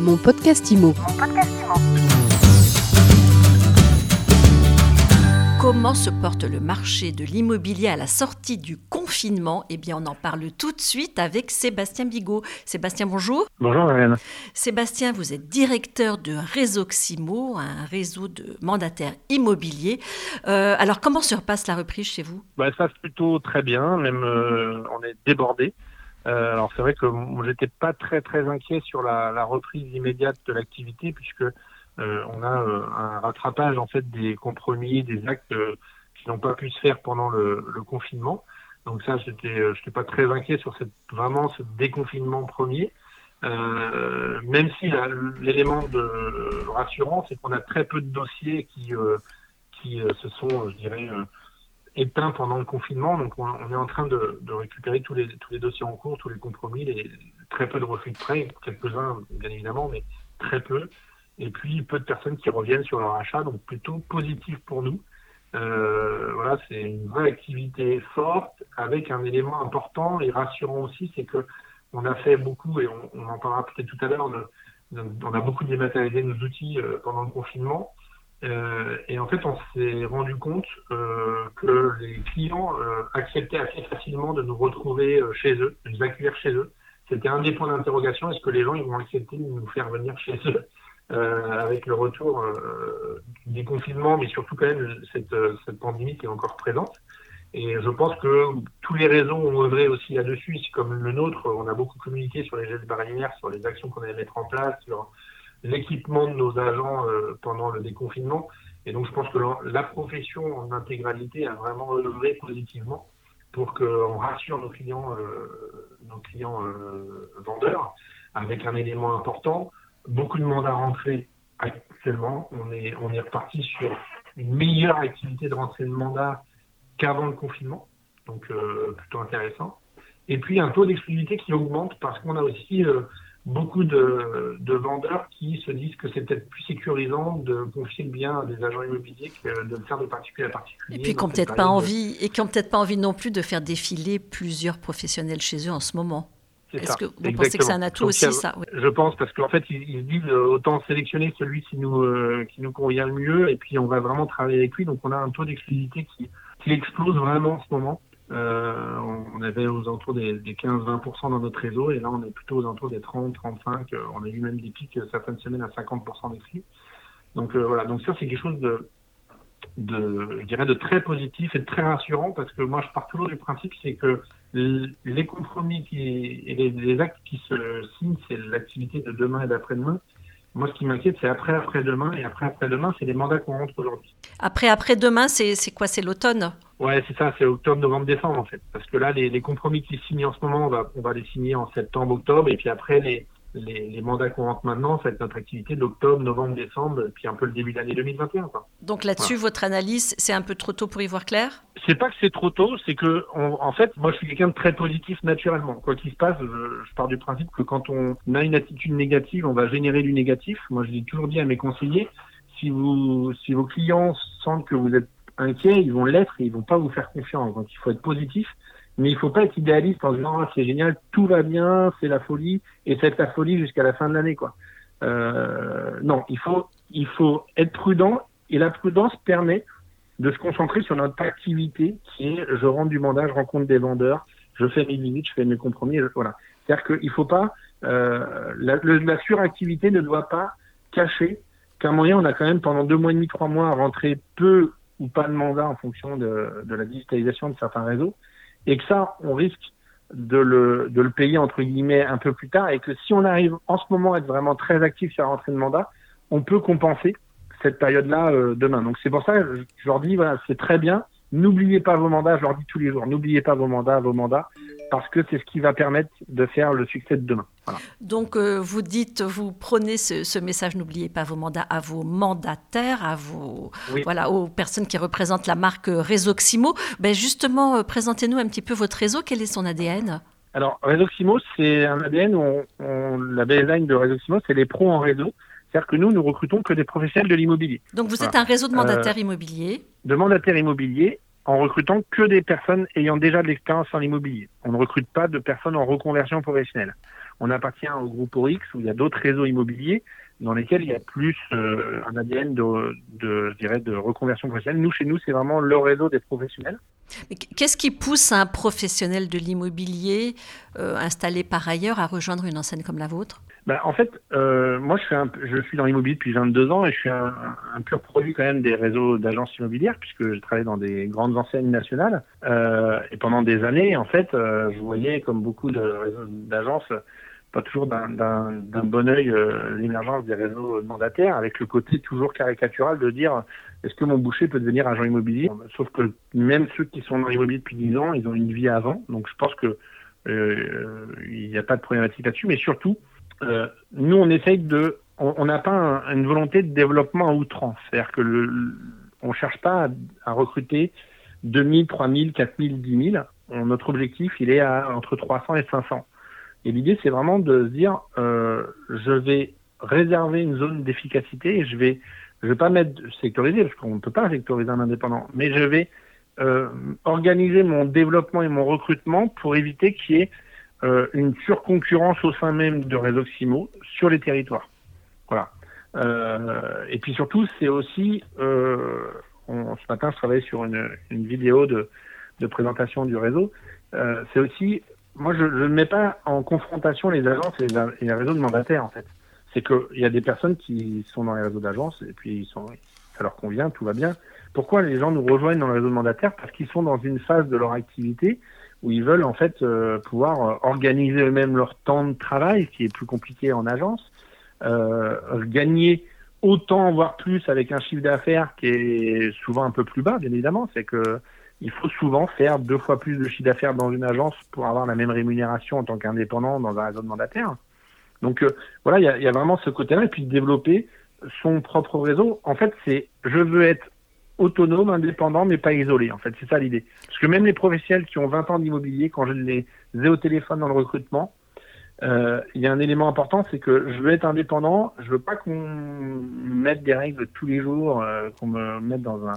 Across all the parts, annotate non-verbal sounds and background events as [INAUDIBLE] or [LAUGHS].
Mon podcast IMO. Comment se porte le marché de l'immobilier à la sortie du confinement? Eh bien, on en parle tout de suite avec Sébastien Bigot. Sébastien, bonjour. Bonjour, Marianne. Sébastien, vous êtes directeur de Réseauximo, un réseau de mandataires immobiliers. Euh, alors, comment se repasse la reprise chez vous? Bah, Ça se passe plutôt très bien, même euh, on est débordé. Euh, alors c'est vrai que j'étais pas très très inquiet sur la, la reprise immédiate de l'activité puisque euh, on a euh, un rattrapage en fait des compromis, des actes euh, qui n'ont pas pu se faire pendant le, le confinement. Donc ça, j'étais, j'étais pas très inquiet sur cette vraiment ce déconfinement premier. Euh, même si l'élément de rassurant, c'est qu'on a très peu de dossiers qui qui se sont, je dirais, éteint pendant le confinement. Donc, on, est en train de, récupérer tous les, tous les dossiers en cours, tous les compromis, les, très peu de refus de prêt, quelques-uns, bien évidemment, mais très peu. Et puis, peu de personnes qui reviennent sur leur achat, donc plutôt positif pour nous. Euh, voilà, c'est une vraie activité forte avec un élément important et rassurant aussi, c'est que on a fait beaucoup, et on, on en parlera peut-être tout à l'heure, on a beaucoup dématérialisé nos outils euh, pendant le confinement. Euh, et en fait, on s'est rendu compte euh, que les clients euh, acceptaient assez facilement de nous retrouver euh, chez eux, de nous accueillir chez eux. C'était un des points d'interrogation. Est-ce que les gens ils vont accepter de nous faire venir chez eux euh, avec le retour des confinements, mais surtout quand même cette, cette pandémie qui est encore présente? Et je pense que tous les réseaux ont œuvré aussi là-dessus, comme le nôtre. On a beaucoup communiqué sur les gestes barrières, sur les actions qu'on allait mettre en place, sur l'équipement de nos agents euh, pendant le déconfinement. Et donc, je pense que la, profession en intégralité a vraiment œuvré positivement pour qu'on rassure nos clients, euh, nos clients euh, vendeurs avec un élément important. Beaucoup de mandats rentrés actuellement. On est, on est reparti sur une meilleure activité de rentrée de mandat qu'avant le confinement. Donc, plutôt intéressant. Et puis, un taux d'exclusivité qui augmente parce qu'on a aussi beaucoup de, de, vendeurs qui se disent que c'est peut-être plus sécurisant de confier le bien à des agents immobiliers que de le faire de particulier à particulier. Et puis qui n'ont peut-être pas envie et qui ont peut-être pas envie non plus de faire défiler plusieurs professionnels chez eux en ce moment. Est-ce que vous pensez que c'est un atout aussi, ça? Je pense, parce qu'en fait, ils, ils, disent euh, autant sélectionner celui qui nous, euh, qui nous convient le mieux, et puis on va vraiment travailler avec lui. Donc on a un taux d'exclusivité qui, qui explose vraiment en ce moment. Euh, on avait aux alentours des, 15-20% dans notre réseau et là on est plutôt aux alentours des 30-35. Euh, on a eu même des pics euh, certaines semaines à 50% des Donc voilà, donc ça c'est quelque chose de, je dirais, de très positif et de très rassurant parce que moi je pars toujours du principe c'est que les compromis et les actes qui se signent, c'est l'activité de demain et d'après-demain. Moi, ce qui m'inquiète, c'est après, après-demain. Et après, après-demain, c'est les mandats qu'on rentre aujourd'hui. Après, après-demain, c'est quoi? C'est l'automne? Ouais, c'est ça, c'est octobre, novembre, décembre, en fait. Parce que là, les, les compromis qui signent en ce moment, on va, on va les signer en septembre, octobre. Et puis après, les, les, les, mandats qu'on rentre maintenant, ça va être notre activité d'octobre, novembre, décembre, puis un peu le début de l'année 2021. Quoi. Donc là-dessus, votre analyse, c'est un peu trop tôt pour y voir clair? C'est pas que c'est trop tôt, c'est que, en fait, moi je suis quelqu'un de très positif naturellement. Quoi qu'il se passe, je, je, pars du principe que quand on a une attitude négative, on va générer du négatif. Moi je l'ai toujours dit à mes conseillers, si, vous, si vos clients sentent que vous êtes inquiet, ils vont l'être et ils vont pas vous faire confiance. Donc il faut être positif mais il faut pas être idéaliste en disant ah, c'est génial, tout va bien, c'est la folie, et c'est la folie jusqu'à la fin de l'année, quoi. Euh, non, il faut, être prudent, et la prudence permet de se concentrer sur notre activité, qui est je rentre du mandat, je rencontre des vendeurs, je fais mes limites, je fais mes compromis, voilà. C'est-à-dire qu'il faut pas, euh, la, suractivité ne doit pas cacher qu'à moyen, on a quand même pendant deux mois et demi, trois mois à rentrer peu ou pas de mandat en fonction de, de la digitalisation de certains réseaux et que ça, on risque de le, de le payer entre guillemets un peu plus tard. Et que si on arrive en ce moment à être vraiment très actif sur la rentrée de mandat, on peut compenser cette période-là euh, demain. Donc c'est pour ça que je leur dis, voilà, c'est très bien, N'oubliez pas vos mandats, je leur dis tous les jours, n'oubliez pas vos mandats, vos mandats, parce que c'est ce qui va permettre de faire le succès de demain. Donc euh, vous dites, vous prenez ce, message, n'oubliez pas vos mandats à vos mandataires, à vos, voilà, aux personnes qui représentent la marque Réseauximo. Ben justement, euh, présentez-nous un petit peu votre réseau, quel est son ADN alors, Réseauximo, c'est un ADN où on, la baseline de Réseauximo, c'est les pros en réseau. C'est-à-dire que nous, nous recrutons que des professionnels de l'immobilier. Donc vous êtes un réseau de mandataires euh, immobiliers De mandataires immobiliers en recrutant que des personnes ayant déjà de l'expérience en immobilier. On ne recrute pas de personnes en reconversion professionnelle. on appartient au groupe Orix où il y a d'autres réseaux immobiliers dans lesquels il y a plus euh, un ADN de, de, je dirais, de reconversion professionnelle. Nous, chez nous, c'est vraiment le réseau des professionnels. Qu'est-ce qui pousse un professionnel de l'immobilier euh, installé par ailleurs à rejoindre une enseigne comme la vôtre? Bah, En fait, euh, moi, je suis, un, je suis dans l'immobilier depuis 22 ans et je suis un, un, pur produit quand même des réseaux d'agences immobilières puisque je travaille dans des grandes enseignes nationales. Et pendant des années, en fait, je voyais comme beaucoup de réseaux d'agences pas toujours d'un bon œil euh, l'émergence des réseaux mandataires, avec le côté toujours caricatural de dire est-ce que mon boucher peut devenir agent immobilier? Sauf que même ceux qui sont dans l'immobilier depuis 10 ans, ils ont une vie avant, donc je pense que euh, il n'y a pas de problématique là-dessus, mais surtout, euh, nous on essaye de, on n'a pas une volonté de développement à outrance, c'est-à-dire que le, on cherche pas à, à recruter 2000, 3000, 4000, 10 000. notre objectif, il est à entre 300 et 500. Et l'idée, c'est vraiment de se dire, euh, je vais réserver une zone d'efficacité et je vais, je vais pas mettre sectoriser parce qu'on ne peut pas sectoriser un indépendant, mais je vais euh, organiser mon développement et mon recrutement pour éviter qu'il y ait euh, une surconcurrence au sein même de Résoximo sur les territoires. Voilà. Euh, et puis surtout, c'est aussi, euh, on, ce matin, je travaillais sur une, une vidéo de, de présentation du réseau. Euh, c'est aussi moi, je, ne mets pas en confrontation les agences et, les réseaux de mandataires, en fait. C'est qu'il y a des personnes qui sont dans les réseaux d'agences et puis ils sont, ça leur convient, tout va bien. Pourquoi les gens nous rejoignent dans le réseau de mandataires? Parce qu'ils sont dans une phase de leur activité où ils veulent en fait euh, pouvoir euh, organiser eux-mêmes leur temps de travail, ce qui est plus compliqué en agence, euh, gagner autant, voire plus, avec un chiffre d'affaires qui est souvent un peu plus bas, bien évidemment. C'est que il faut souvent faire deux fois plus de chiffre d'affaires dans une agence pour avoir la même rémunération en tant qu'indépendant dans un réseau de mandataires. Donc euh, voilà, il y a, vraiment ce côté-là, et puis développer son propre réseau. En fait, c'est je veux être autonome, indépendant, mais pas isolé. En fait, c'est ça l'idée. Parce que même les professionnels qui ont 20 ans d'immobilier, quand je les ai au téléphone dans le recrutement, euh, il y a un élément important, c'est que je veux être indépendant. Je veux pas qu'on mette des règles tous les jours, euh, qu'on me mette dans un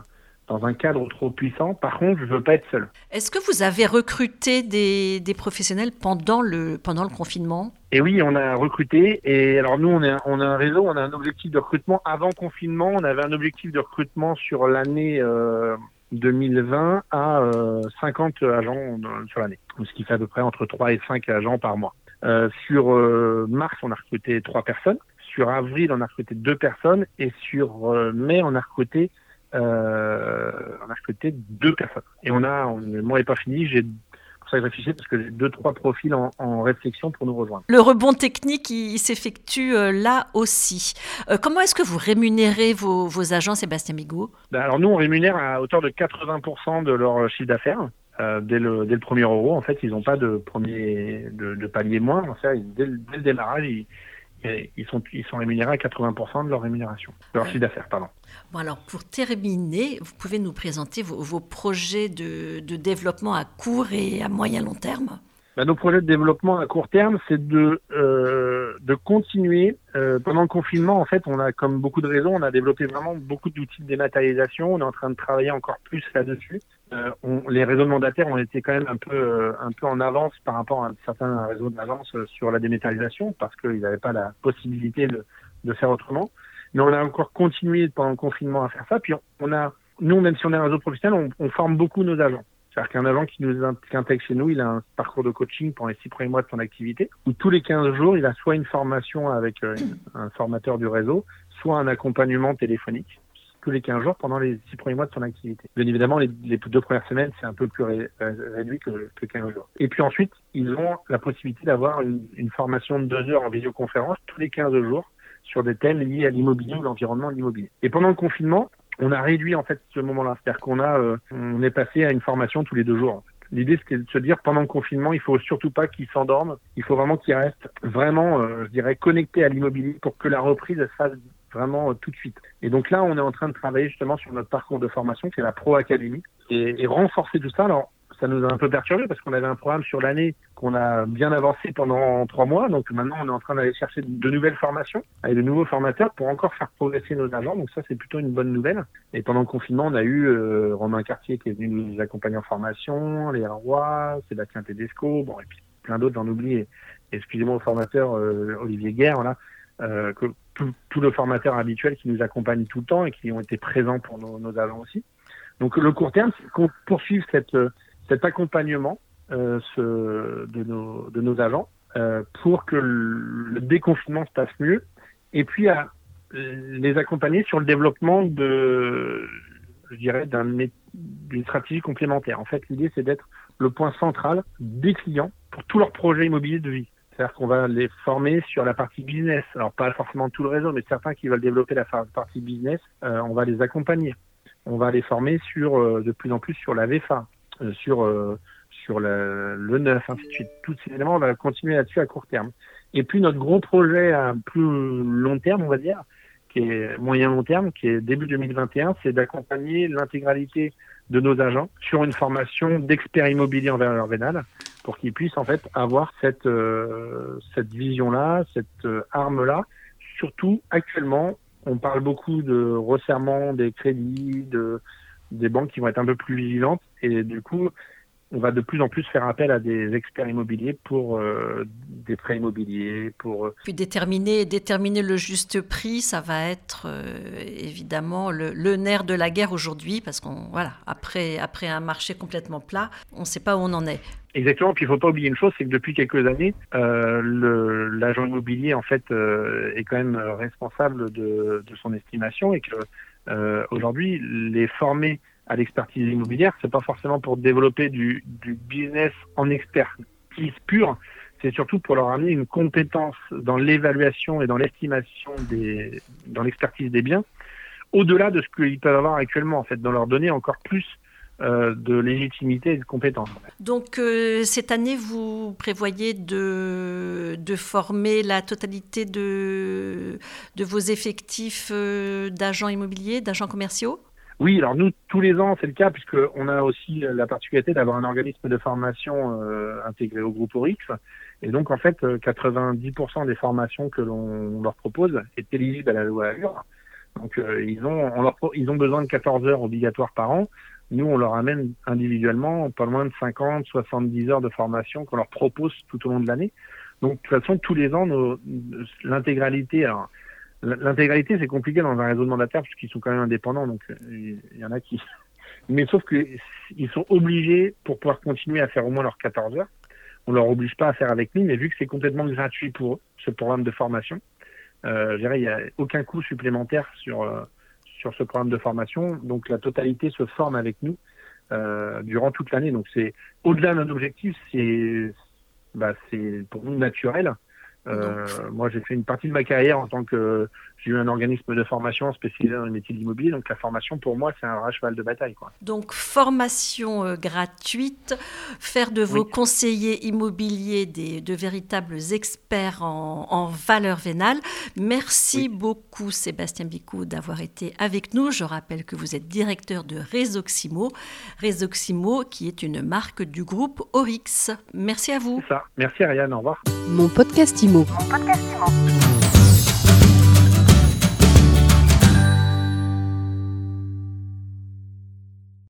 dans un cadre trop puissant. Par contre, je ne veux pas être seul. Est-ce que vous avez recruté des, des, professionnels pendant le, pendant le confinement? Et oui, on a recruté. Et alors nous, on, a un réseau, on a un objectif de recrutement. Avant confinement, on avait un objectif de recrutement sur l'année euh, 2020 à euh, 50 agents sur l'année. Ce qui fait à peu près entre 3 et 5 agents par mois. Euh, sur euh, mars, on a recruté 3 personnes. Sur avril, on a recruté 2 personnes. Et sur euh, mai, on a recruté euh, on a recruté deux personnes. Et on a, on, le mois n'est pas fini, j'ai pour ça que je réfléchis parce que j'ai deux, trois profils en, en, réflexion pour nous rejoindre. Le rebond technique, il, il s'effectue euh, là aussi. Euh, comment est-ce que vous rémunérez vos, vos agents, Sébastien Bigot? Ben Alors nous, on rémunère à hauteur de 80% de leur chiffre d'affaires. Euh, dès, le, dès le premier euro, en fait, ils n'ont pas de premier de, de palier moins. En fait, dès, dès le démarrage, ils, ils sont, ils sont rémunérés à 80% de leur rémunération, de leur chiffre d'affaires, pardon. Bon, alors pour terminer, vous pouvez nous présenter vos, vos projets de, de, développement à court et à moyen long terme? Bah, Nos projets de développement à court terme, c'est de, euh, de continuer. Euh, pendant le confinement, en fait, on a, comme beaucoup de réseaux, on a développé vraiment beaucoup d'outils de dématérialisation. On est en train de travailler encore plus là-dessus. Euh, on, les réseaux de mandataires ont été quand même un peu, euh, un peu en avance par rapport à certains réseaux d'agence sur la dématérialisation parce qu'ils n'avaient pas la possibilité de, de faire autrement. Mais on a encore continué pendant le confinement à faire ça. Puis on a, nous, même si on est un réseau professionnel, on, on forme beaucoup nos agents. C'est-à-dire qu'un agent qui nous intègre chez nous, il a un parcours de coaching pendant les six premiers mois de son activité, où tous les 15 jours, il a soit une formation avec euh, un formateur du réseau, soit un accompagnement téléphonique tous les 15 jours pendant les six premiers mois de son activité. Bien évidemment, les, deux premières semaines, c'est un peu plus ré, réduit que, que 15 jours. Et puis ensuite, ils ont la possibilité d'avoir une, formation de deux heures en visioconférence tous les 15 jours sur des thèmes liés à l'immobilier ou l'environnement de l'immobilier. Et pendant le confinement, on a réduit en fait ce moment-là, c'est-à-dire qu'on a, euh, on est passé à une formation tous les deux jours. L'idée, c'était de se dire pendant le confinement, il faut surtout pas qu'ils s'endorment. Il faut vraiment qu'ils restent vraiment, euh, je dirais, connectés à l'immobilier pour que la reprise se fasse vraiment euh, tout de suite. Et donc là, on est en train de travailler justement sur notre parcours de formation, qui est la Pro Academy, et, et renforcer tout ça. Alors, ça nous a un peu perturbé parce qu'on avait un programme sur l'année qu'on a bien avancé pendant trois mois. Donc maintenant, on est en train d'aller chercher de nouvelles formations avec de nouveaux formateurs pour encore faire progresser nos agents. Donc ça, c'est plutôt une bonne nouvelle. Et pendant le confinement, on a eu euh, Romain Cartier qui est venu nous accompagner en formation, Léa Roy, Sébastien Tedesco, bon, et puis plein d'autres, j'en oublie, excusez-moi au formateur Olivier Guerre, là, que tous nos formateurs habituels qui nous accompagnent tout le temps et qui ont été présents pour nos, nos agents aussi. Donc le court terme, c'est qu'on poursuive cette, cet accompagnement euh, ce, de, nos, agents euh, pour que le, déconfinement se passe mieux et puis à les accompagner sur le développement de, je d'une stratégie complémentaire. En fait, l'idée, c'est d'être le point central des clients pour tous leurs projets immobiliers de vie. C'est-à-dire qu'on va les former sur la partie business. Alors, pas forcément tout le réseau, mais certains qui veulent développer la partie business, euh, on va les accompagner. On va les former sur, de plus en plus sur la VFA, sur sur le, le neuf, ainsi de suite. Tous ces éléments, on va continuer là-dessus à court terme. Et puis notre gros projet à plus long terme, on va dire, qui est moyen long terme, qui est début 2021, c'est d'accompagner l'intégralité de nos agents sur une formation d'experts immobiliers en valeur vénale pour qu'ils puissent en fait avoir cette euh, cette vision-là, cette euh, arme-là. Surtout actuellement, on parle beaucoup de resserrement des crédits, de des banques qui vont être un peu plus vigilantes et du coup on va de plus en plus faire appel à des experts immobiliers pour euh, des prêts immobiliers, pour euh, puis déterminer déterminer le juste prix, ça va être euh, évidemment le, nerf de la guerre aujourd'hui parce qu'on voilà après après un marché complètement plat, on ne sait pas où on en est. Exactement. Puis il faut pas oublier une chose, c'est que depuis quelques années, l'agent immobilier en fait est quand même responsable de, de son estimation et que aujourd'hui les formés à l'expertise immobilière, c'est pas forcément pour développer du, du business en expertise pure, c'est surtout pour leur amener une compétence dans l'évaluation et dans l'estimation des, dans l'expertise des biens, au-delà de ce qu'ils peuvent avoir actuellement, en fait, dans leur donner encore plus. euh, de légitimité et de compétence. Donc euh, cette année, vous prévoyez de, de former la totalité de, de vos effectifs euh, d'agents immobiliers, d'agents commerciaux? Oui, alors nous, tous les ans, c'est le cas, puisqu'on a aussi la particularité d'avoir un organisme de formation euh, intégré au groupe ORIX. Et donc, en fait, 90% euh, des formations que l'on leur propose est éligible à la loi Allure. Donc, euh, ils, ont, on leur, ils ont besoin de 14 heures obligatoires par an. Nous, on leur amène individuellement pas loin de 50, 70 heures de formation qu'on leur propose tout au long de l'année. Donc, de toute façon, tous les ans, l'intégralité, alors, L'intégralité, c'est compliqué dans un réseau de mandataires parce qu'ils sont quand même indépendants, donc il y en a qui. [LAUGHS] Mais sauf qu'ils sont obligés pour pouvoir continuer à faire au moins leurs 14 heures. On leur oblige pas à faire avec nous, mais vu que c'est complètement gratuit pour eux, ce programme de formation, euh, je dirais, il n'y a aucun coût supplémentaire sur euh, sur ce programme de formation. Donc la totalité se forme avec nous euh, durant toute l'année. Donc c'est au-delà d'un objectif, c'est bah, c'est pour nous naturel euh, moi, j'ai fait une partie de ma carrière en tant que j'ai eu un organisme de formation spécialisé dans les métiers d'immobilier. Donc, la formation, pour moi, c'est un vrai cheval de bataille. Quoi. Donc, formation euh, gratuite, faire de vos conseillers immobiliers des, de véritables experts en, en valeur vénale. Merci beaucoup, Sébastien Bicou, d'avoir été avec nous. Je rappelle que vous êtes directeur de Résoximo. Résoximo, qui est une marque du groupe Orix. Merci à vous. C'est ça. Merci, Ariane. Au revoir. Mon podcast Mon podcast Imo.